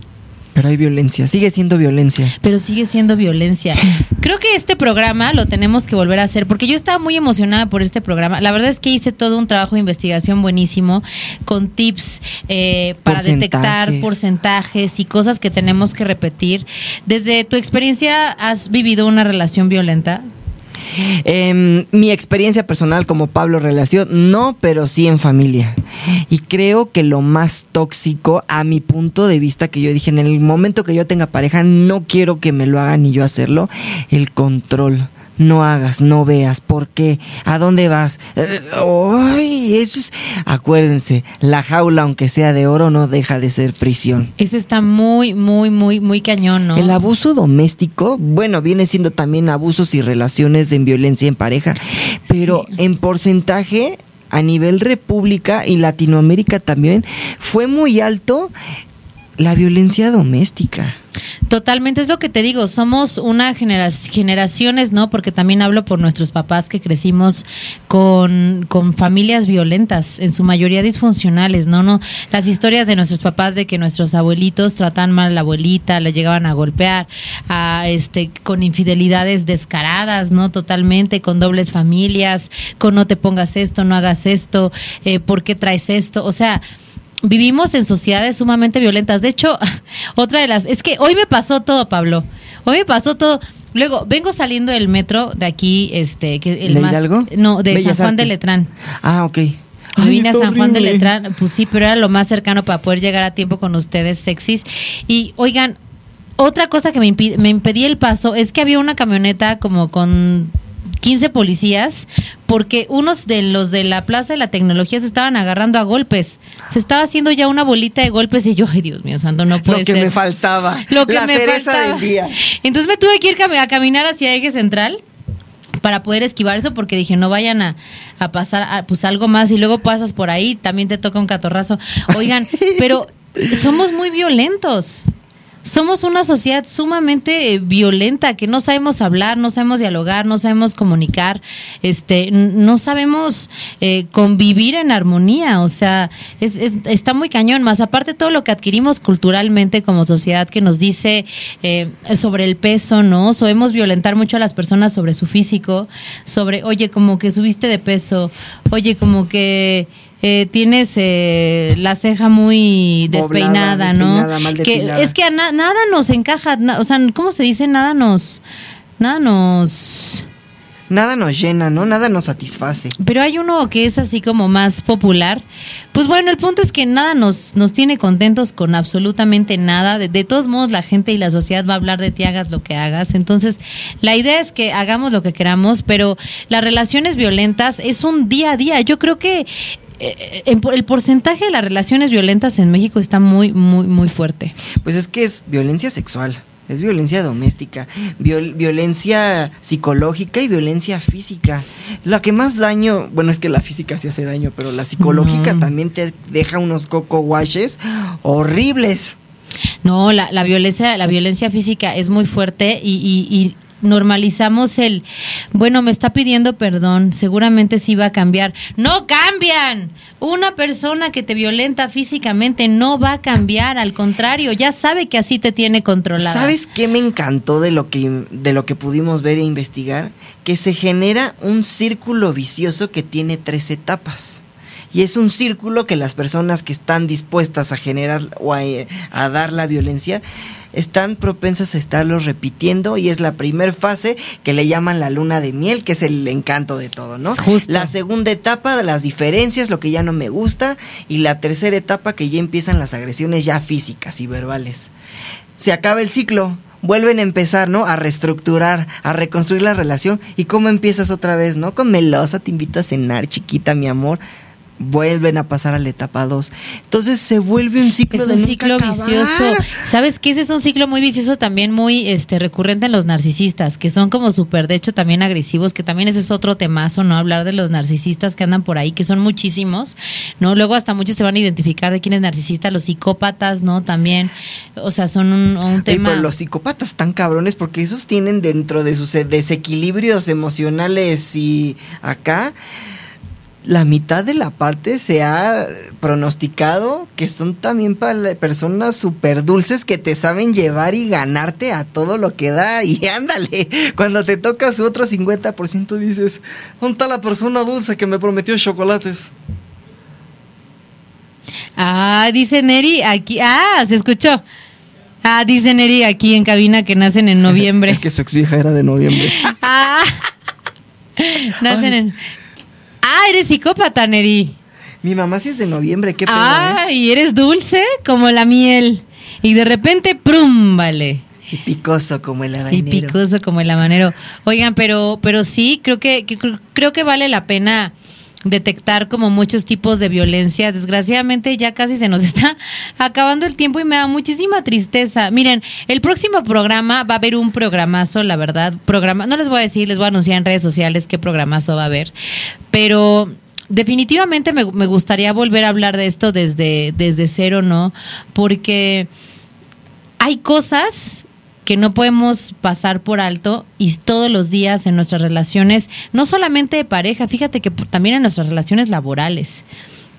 Pero hay violencia, sigue siendo violencia. pero sigue siendo violencia. Creo que este programa lo tenemos que volver a hacer porque yo estaba muy emocionada por este programa. La verdad es que hice todo un trabajo de investigación buenísimo con tips eh, para detectar Porcentajes. porcentajes y cosas que tenemos que repetir. Desde tu experiencia, ¿has vivido una relación violenta? Em, mi experiencia personal como Pablo Relación, no, pero sí en familia. Y creo que lo más tóxico, a mi punto de vista, que yo dije, en el momento que yo tenga pareja, no quiero que me lo hagan ni yo hacerlo, el control. No hagas, no veas, ¿por qué? ¿A dónde vas? Eh, ¡Ay! eso es. Acuérdense, la jaula, aunque sea de oro, no deja de ser prisión. Eso está muy, muy, muy, muy cañón, ¿no? El abuso doméstico, bueno, viene siendo también abusos y relaciones en violencia en pareja, pero Sí. en porcentaje a nivel república y Latinoamérica también fue muy alto la violencia doméstica. Totalmente, es lo que te digo, somos una genera generaciones, ¿no? Porque también hablo por nuestros papás que crecimos con, con familias violentas, en su mayoría disfuncionales, ¿no? no Las historias de nuestros papás de que nuestros abuelitos tratan mal a la abuelita, le llegaban a golpear, a, este, con infidelidades descaradas, ¿no? Totalmente, con dobles familias, con no te pongas esto, no hagas esto, eh, ¿por qué traes esto? O sea, vivimos en sociedades sumamente violentas. De hecho, otra de las... Es que hoy me pasó todo, Pablo. Hoy me pasó todo. Luego, vengo saliendo del metro de aquí, este, que el ¿De más... Hidalgo? No, de Bellas San Juan de. Letrán. Ah, ok. Me Ay, vine a San Juan de. Letrán, pues sí, pero era lo más cercano para poder llegar a tiempo con ustedes sexys. Y oigan, otra cosa que me, impi- me impedía el paso es que había una camioneta como con 15 policías porque unos de los de la Plaza de la Tecnología se estaban agarrando a golpes. Se estaba haciendo ya una bolita de golpes y yo, ay Dios mío, santo, no puede Lo que ser. me faltaba. Lo que la me cereza faltaba. del día. Entonces me tuve que ir a caminar hacia Eje Central para poder esquivar eso porque dije no vayan a, a pasar a, pues algo más y luego pasas por ahí también te toca un catorrazo oigan pero somos muy violentos somos una sociedad sumamente eh, violenta que no sabemos hablar, no sabemos dialogar, no sabemos comunicar, este, no sabemos eh, convivir en armonía. O sea, es, es- está muy cañón. Más aparte todo lo que adquirimos culturalmente como sociedad que nos dice eh, sobre el peso, ¿no? Sabemos violentar mucho a las personas sobre su físico, sobre, oye, como que subiste de peso, oye, como que eh, tienes eh, la ceja muy Poblada, despeinada, ¿no? despeinada, mal que es que a na- nada nos encaja, na- o sea, ¿cómo se dice? Nada nos, nada nos. Nada nos llena, ¿no? Nada nos satisface. Pero hay uno que es así como más popular. Pues bueno, el punto es que nada nos, nos tiene contentos con absolutamente nada. De, de todos modos, la gente y la sociedad va a hablar de ti, hagas lo que hagas. Entonces, la idea es que hagamos lo que queramos, pero las relaciones violentas es un día a día. Yo creo que el porcentaje de las relaciones violentas en México está muy, muy, muy fuerte. Pues es que es violencia sexual, es violencia doméstica, viol- violencia psicológica y violencia física. La que más daño, bueno, es que la física sí hace daño, pero la psicológica No. también te deja unos coco washes horribles. No, la, la violencia, la violencia física es muy fuerte y, y- y normalizamos el, bueno, me está pidiendo perdón, seguramente sí va a cambiar. No cambian. Una persona que te violenta físicamente no va a cambiar, al contrario, ya sabe que así te tiene controlada. ¿Sabes qué me encantó de lo que de lo que pudimos ver e investigar? Que se genera un círculo vicioso que tiene tres etapas. Y es un círculo que las personas que están dispuestas a generar o a, eh, a dar la violencia están propensas a estarlo repitiendo y es la primer fase que le llaman la luna de miel, que es el encanto de todo, ¿no? Justo. La segunda etapa de las diferencias, lo que ya no me gusta, y la tercera etapa que ya empiezan las agresiones ya físicas y verbales se acaba el ciclo, vuelven a empezar, ¿no? A reestructurar, a reconstruir la relación. ¿Y cómo empiezas otra vez, no? Con melosa, te invito a cenar, chiquita, mi amor. Vuelven a pasar a la etapa 2. Entonces se vuelve un ciclo Es un ciclo vicioso. ¿Sabes qué? Ese es un ciclo muy vicioso también muy este recurrente en los narcisistas, que son como súper, de hecho, también agresivos, que también ese es otro temazo, ¿no? Hablar de los narcisistas que andan por ahí, que son muchísimos, ¿no? Luego hasta muchos se van a identificar de quién es narcisista, los psicópatas, ¿no? También, o sea, son un, un tema... pero los psicópatas están cabrones porque esos tienen dentro de sus desequilibrios emocionales y acá la mitad de la parte se ha pronosticado que son también para personas súper dulces que te saben llevar y ganarte a todo lo que da. Y ándale, cuando te toca su otro 50% dices, ¿dónde está la persona dulce que me prometió chocolates? Ah, dice Neri aquí. Ah, se escuchó. Ah, dice Neri aquí en cabina que nacen en noviembre. es que su ex vieja era de noviembre. ah, nacen en. Ah, eres psicópata, Neri. Mi mamá sí es de noviembre, qué. Ah, ¿eh? y eres dulce como la miel. Y de repente, ¡prum! Vale. Y picoso como el Y habanero. picoso como el habanero. Oigan, pero, pero sí, creo que, que- creo que vale la pena detectar como muchos tipos de violencia. Desgraciadamente ya casi se nos está acabando el tiempo y me da muchísima tristeza. Miren, el próximo programa va a haber un programazo, la verdad. Programa, no les voy a decir, les voy a anunciar en redes sociales qué programazo va a haber. Pero definitivamente me, me gustaría volver a hablar de esto desde, desde cero, ¿no? Porque hay cosas que no podemos pasar por alto y todos los días en nuestras relaciones, no solamente de pareja, fíjate que también en nuestras relaciones laborales,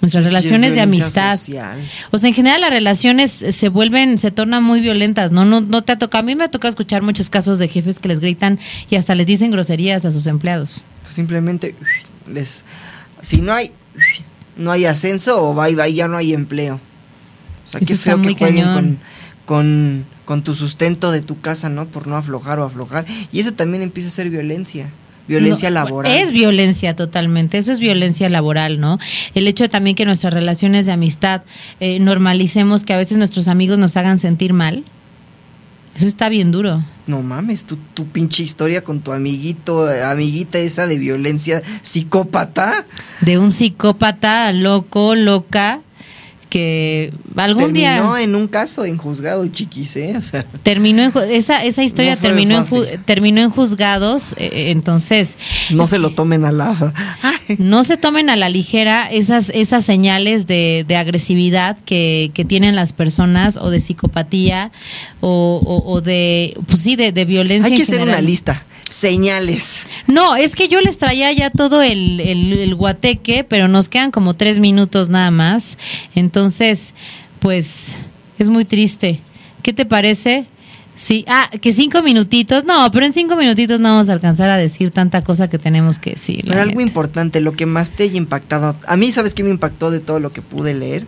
nuestras relaciones de amistad. social. O sea, en general las relaciones se vuelven, se tornan muy violentas, ¿no? No, no te ha tocado, a mí me ha tocado escuchar muchos casos de jefes que les gritan y hasta les dicen groserías a sus empleados. Pues simplemente les si no hay no hay ascenso o bye bye ya no hay empleo. O sea, Eso qué feo que jueguen cañón. con, con, con tu sustento de tu casa, ¿no? Por no aflojar o aflojar. Y eso también empieza a ser violencia. Violencia No, laboral. Es violencia totalmente, eso es violencia laboral, ¿no? El hecho de también que nuestras relaciones de amistad eh, normalicemos que a veces nuestros amigos nos hagan sentir mal. Eso está bien duro. No mames, tu, tu pinche historia con tu amiguito, amiguita esa de violencia psicópata. De un psicópata loco, loca, que algún terminó día en un caso en juzgado, chiquis, ¿eh? O sea, terminó en esa esa historia No terminó en ju- terminó en juzgados, eh, eh, entonces no se lo tomen a la... Ay, no se tomen a la ligera esas, esas señales de, de agresividad que, que tienen las personas o de psicopatía o, o- o de, pues sí, de, de violencia. Hay que hacer una lista. Señales. No, es que yo les traía ya todo el, el, el guateque, pero nos quedan como tres minutos nada más. Entonces, pues es muy triste. ¿Qué te parece? Sí, ah, que cinco minutitos. No, pero en cinco minutitos no vamos a alcanzar a decir tanta cosa que tenemos que decir. Pero algo neta. importante, lo que más te haya impactado. A mí, ¿sabes qué me impactó de todo lo que pude leer?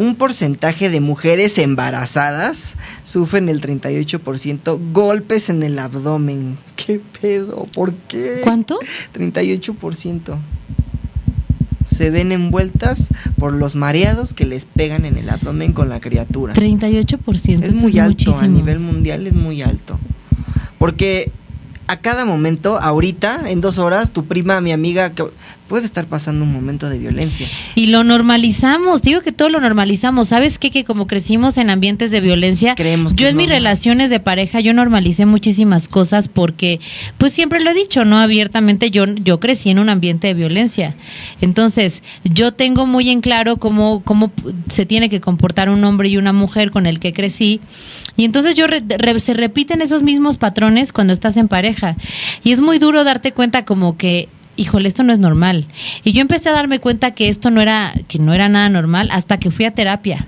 Un porcentaje de mujeres embarazadas sufren el 38% golpes en el abdomen. ¿Qué pedo? ¿Por qué? ¿Cuánto? 38%. Se ven envueltas por los mareados que les pegan en el abdomen con la criatura. 38%. Es muy alto, a nivel mundial es muy alto. Porque a cada momento, ahorita, en dos horas, tu prima, mi amiga, puede estar pasando un momento de violencia. Y lo normalizamos, digo que todo lo normalizamos. ¿Sabes qué? Que como crecimos en ambientes de violencia, Creemos que yo en mis relaciones de pareja, yo normalicé muchísimas cosas porque, pues siempre lo he dicho, ¿no? Abiertamente, yo, yo crecí en un ambiente de violencia. Entonces, yo tengo muy en claro cómo, cómo se tiene que comportar un hombre y una mujer con el que crecí. Y entonces yo re- re- se repiten esos mismos patrones cuando estás en pareja. Y es muy duro darte cuenta como que híjole, esto no es normal. Y yo empecé a darme cuenta que esto no era, que no era nada normal hasta que fui a terapia.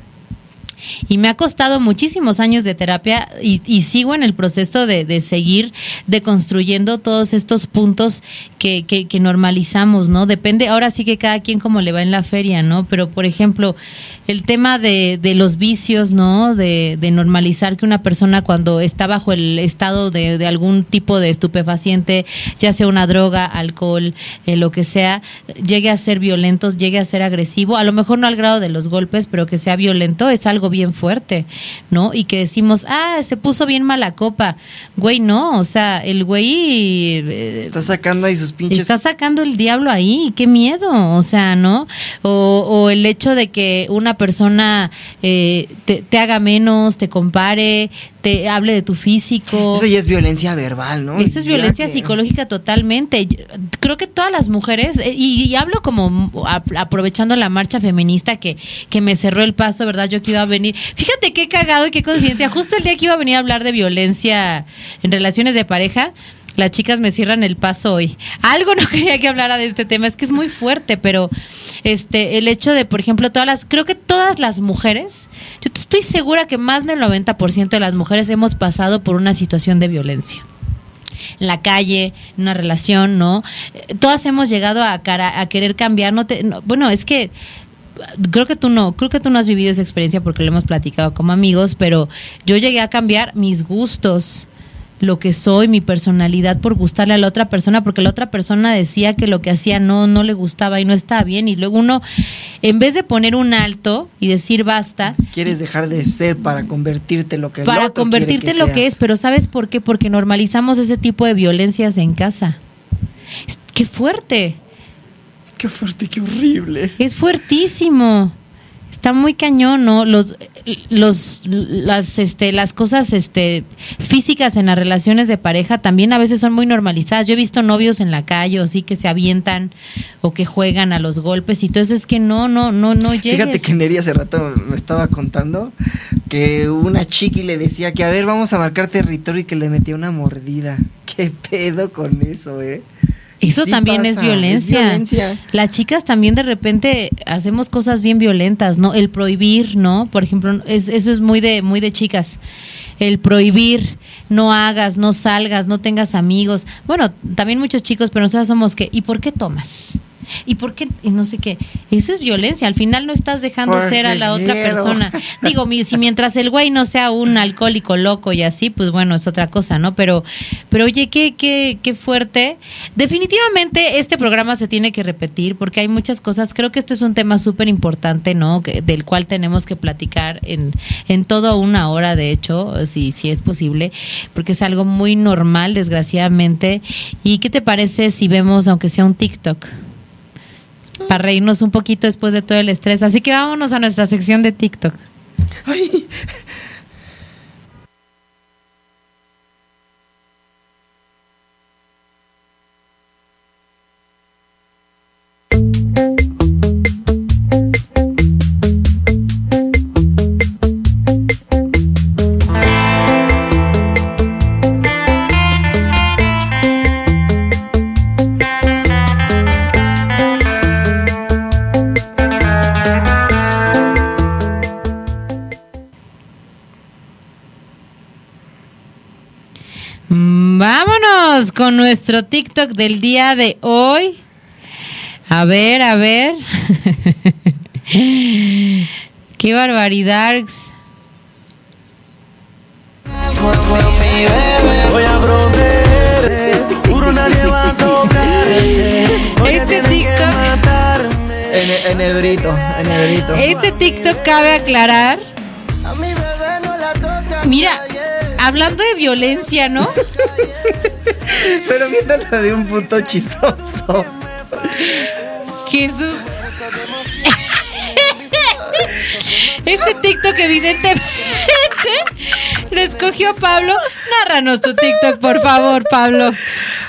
Y me ha costado muchísimos años de terapia y, y sigo en el proceso de, de seguir deconstruyendo todos estos puntos que, que- que normalizamos, ¿no? Depende, ahora sí que cada quien como le va en la feria, ¿no? Pero, por ejemplo, el tema de, de los vicios, ¿no? De, de normalizar que una persona cuando está bajo el estado de, de algún tipo de estupefaciente, ya sea una droga, alcohol, eh, lo que sea, llegue a ser violento, llegue a ser agresivo, a lo mejor no al grado de los golpes, pero que sea violento, es algo bien fuerte, ¿no? Y que decimos, ah, se puso bien mala copa. Güey, no, o sea, el güey... eh, Está sacando ahí sus pinches. Está sacando el diablo ahí, qué miedo, o sea, ¿no? O, o el hecho de que una persona eh, te, te haga menos, te compare, te hable de tu físico. Eso ya es violencia verbal, ¿no? Eso es violencia que- psicológica totalmente. Yo- Creo que todas las mujeres, eh, y, y hablo como a- aprovechando la marcha feminista que, que me cerró el paso, ¿verdad? Yo que iba a venir. Fíjate qué cagado y qué conciencia. Justo el día que iba a venir a hablar de violencia en relaciones de pareja, Las chicas me cierran el paso hoy. Algo no quería que hablara de este tema, es que es muy fuerte, pero este el hecho de, por ejemplo, todas las creo que todas las mujeres, yo estoy segura que más del 90% de las mujeres hemos pasado por una situación de violencia en la calle, en una relación, ¿no? Eh, Todas hemos llegado a, cara- a querer cambiar. No te, no- bueno, es que creo que tú no, creo que tú no has vivido esa experiencia porque lo hemos platicado como amigos, pero yo llegué a cambiar mis gustos lo que soy, mi personalidad por gustarle a la otra persona, porque la otra persona decía que lo que hacía no, no le gustaba y no estaba bien. Y luego uno, en vez de poner un alto y decir basta, Quieres dejar de ser para convertirte en lo que el para otro convertirte en lo que es, pero ¿sabes por qué? Porque normalizamos ese tipo de violencias en casa. ¡Qué fuerte! Qué fuerte, qué horrible. Es fuertísimo. Está muy cañón, ¿no? Los, los, las, este, las cosas, este, físicas en las relaciones de pareja también a veces son muy normalizadas. Yo he visto novios en la calle o sí que se avientan o que juegan a los golpes y todo eso es que no, no, no, no llegues. Fíjate que Neri hace rato me estaba contando que una chiqui le decía que a ver, vamos a marcar territorio y que le metía una mordida. ¿Qué pedo con eso, eh? Eso Sí también es violencia. es violencia. Las chicas también de repente hacemos cosas bien violentas, ¿no? El prohibir, ¿no? Por ejemplo, es- eso es muy de, muy de chicas. El prohibir, no hagas, no salgas, no tengas amigos. Bueno, también muchos chicos, pero nosotros somos que, ¿y por qué tomas? ¿Y por qué? Y no sé qué. Eso es violencia. Al final no estás dejando Porque ser a la otra quiero. persona. Digo, mi- si mientras el güey no sea un alcohólico loco y así, pues bueno, es otra cosa, ¿no? Pero, pero oye, qué, qué, qué fuerte. Definitivamente este programa se tiene que repetir porque hay muchas cosas. Creo que este es un tema súper importante, ¿no? Que- del cual tenemos que platicar en, en toda una hora, de hecho, si, si es posible, porque es algo muy normal, desgraciadamente. ¿Y qué te parece si vemos, aunque sea un TikTok? Para reírnos un poquito después de todo el estrés. Así que vámonos a nuestra sección de TikTok. Ay, Vámonos con nuestro TikTok del día de hoy. A ver, a ver. Qué barbaridad. Voy a juro nadie va a tocarte. Este TikTok- en, en negrito, en negrito. Este TikTok cabe aclarar. A mi bebé no la toca Mira, hablando de violencia, ¿no? Pero viéndolo de un punto chistoso. Jesús. Este TikTok evidentemente lo escogió Pablo. Nárranos tu TikTok, por favor, Pablo.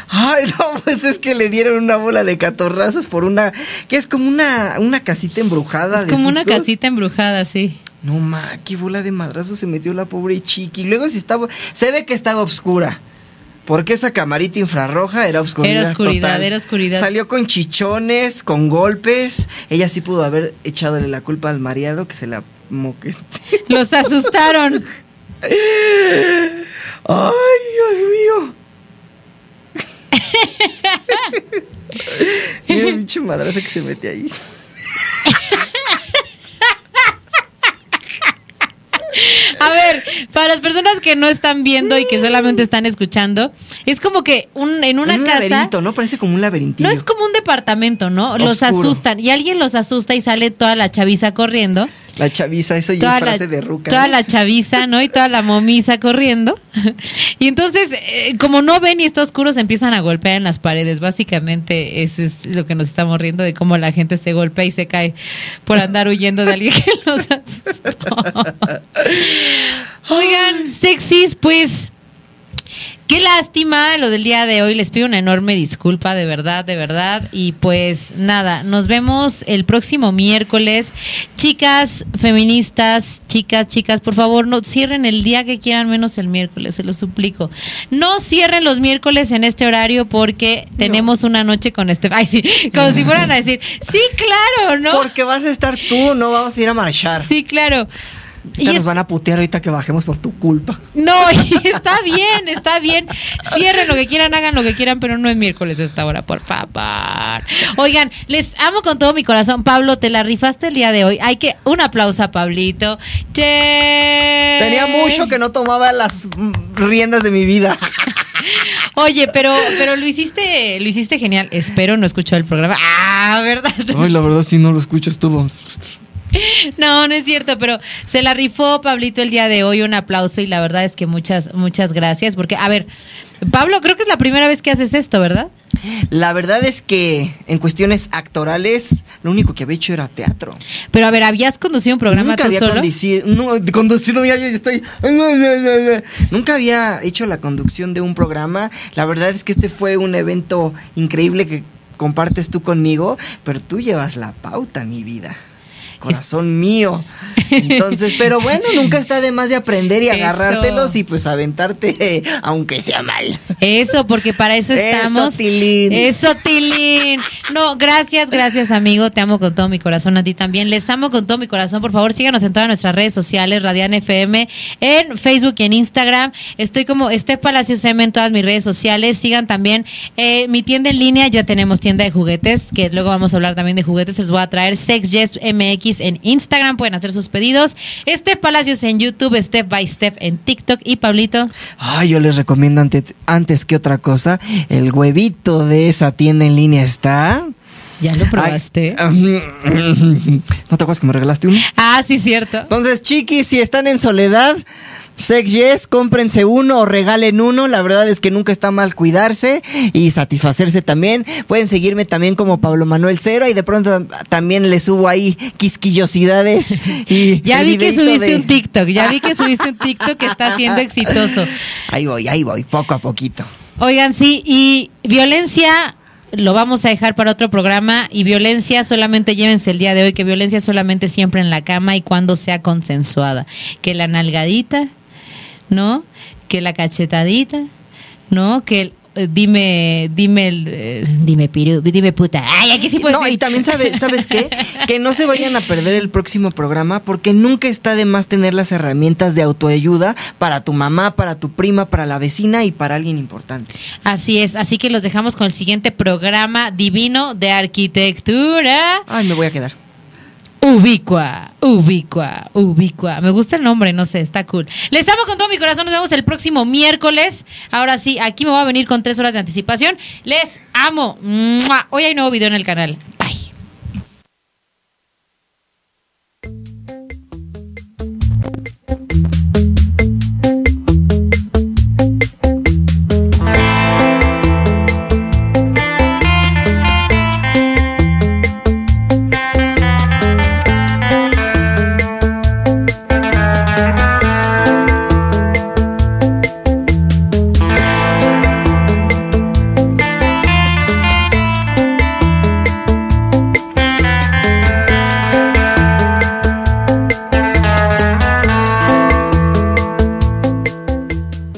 Ay, no, pues es que le dieron una bola de catorrazos por una. que es como una, una casita embrujada de Como una casita embrujada, sí. No ma, qué bola de madrazo se metió la pobre chiqui. Luego si estaba. Se ve que estaba oscura. Porque esa camarita infrarroja era oscuridad. Era oscuridad, total. era oscuridad. Salió con chichones, con golpes. Ella sí pudo haber echadole la culpa al mareado que se la moque. Los asustaron. ¡Ay, Dios mío! Mira el pinche madrazo que se mete ahí. ver, para las personas que no están viendo y que solamente están escuchando, es como que un, en una un casa. laberinto, ¿no? Parece como un laberintillo. No es como un departamento, ¿no? Los asustan y alguien los asusta y sale toda la chaviza corriendo. La chaviza, eso ya Toda es la, frase de ruca. toda ¿no? la chaviza, ¿no? Y toda la momisa corriendo. Y entonces, eh, como no ven y está oscuro, se empiezan a golpear en las paredes. Básicamente, eso es lo que nos estamos riendo de cómo la gente se golpea y se cae por andar huyendo de alguien que los asustó. Oigan, sexys, pues. Qué lástima lo del día de hoy. Les pido una enorme disculpa, de verdad, de verdad. Y pues nada, nos vemos el próximo miércoles. Chicas feministas, chicas, chicas, por favor, no cierren el día que quieran, menos el miércoles, se lo suplico. No cierren los miércoles en este horario porque tenemos una noche con este. Ay, sí, como si fueran a decir, sí, claro, ¿no? Porque vas a estar tú, no vamos a ir a marchar. Sí, claro. Y nos es- van a putear ahorita que bajemos por tu culpa. No, y está bien, está bien. Cierren lo que quieran, hagan lo que quieran, pero no es miércoles a esta hora, por favor. Oigan, les amo con todo mi corazón. Pablo, te la rifaste el día de hoy. Hay que un aplauso a Pablito. Che. Tenía mucho que no tomaba las riendas de mi vida. Oye, pero pero lo hiciste lo hiciste genial. Espero no escuchó el programa. Ah, ¿verdad? Ay, la verdad, si no lo escucho, estuvo. No, no es cierto, pero se la rifó Pablito el día de hoy. Un aplauso y la verdad es que muchas muchas gracias porque a ver, Pablo, creo que es la primera vez que haces esto, ¿verdad? La verdad es que en cuestiones actorales, lo único que había hecho era teatro. Pero a ver, ¿habías conducido un programa Nunca tú había solo? conducido, no, conducido, ya, ya estoy. Nunca había hecho la conducción de un programa. La verdad es que este fue un evento increíble que compartes tú conmigo, pero tú llevas la pauta, mi vida. Corazón mío. Entonces, pero bueno, nunca está de más de aprender y Eso. agarrártelos y pues aventarte, aunque sea mal. Eso, porque para eso Eso, estamos. Tilín. Eso, Tilín. No, gracias, gracias, amigo. Te amo con todo mi corazón, a ti también. Les amo con todo mi corazón. Por favor, síganos en todas nuestras redes sociales, Radian FM, en Facebook y en Instagram. Estoy como Estef Palacios M en todas mis redes sociales. Sigan también eh, mi tienda en línea. Ya tenemos tienda de juguetes, que luego vamos a hablar también de juguetes. Los voy a traer Sex Yes MX en Instagram. Pueden hacer sus pedidos. Estef Palacios en YouTube, Step by Step en TikTok. Y Pablito. Ay, yo les recomiendo ante- antes que otra cosa, el huevito de esa tienda en línea está. ¿Ya lo probaste? Ay, ¿No te acuerdas que me regalaste uno? Ah, sí, cierto. Entonces, chiquis, si están en soledad, Sex Yes, cómprense uno o regalen uno. La verdad es que nunca está mal cuidarse y satisfacerse también. Pueden seguirme también como Pablo Manuel Cero y de pronto también le subo ahí quisquillosidades. Y Ya vi que subiste de- un TikTok, ya vi que subiste un TikTok que está siendo exitoso. Ahí voy, ahí voy, poco a poquito. Oigan, sí, y violencia lo vamos a dejar para otro programa y violencia solamente llévense el día de hoy, que violencia solamente siempre en la cama y cuando sea consensuada. Que la nalgadita, ¿no? Que la cachetadita, ¿no? Que el, eh, dime, dime, el, eh, dime piru, dime puta. Ay, aquí sí puede No, y también sabes, ¿sabes qué? Que no se vayan a perder el próximo programa porque nunca está de más tener las herramientas de autoayuda para tu mamá, para tu prima, para la vecina y para alguien importante. Así es, así que los dejamos con el siguiente programa divino de arquitectura. Ay, me voy a quedar. Ubicua, ubicua, ubicua. Me gusta el nombre, no sé, está cool. Les amo con todo mi corazón. Nos vemos el próximo miércoles. Ahora sí, aquí me voy a venir con tres horas de anticipación. Les amo. Hoy hay nuevo video en el canal.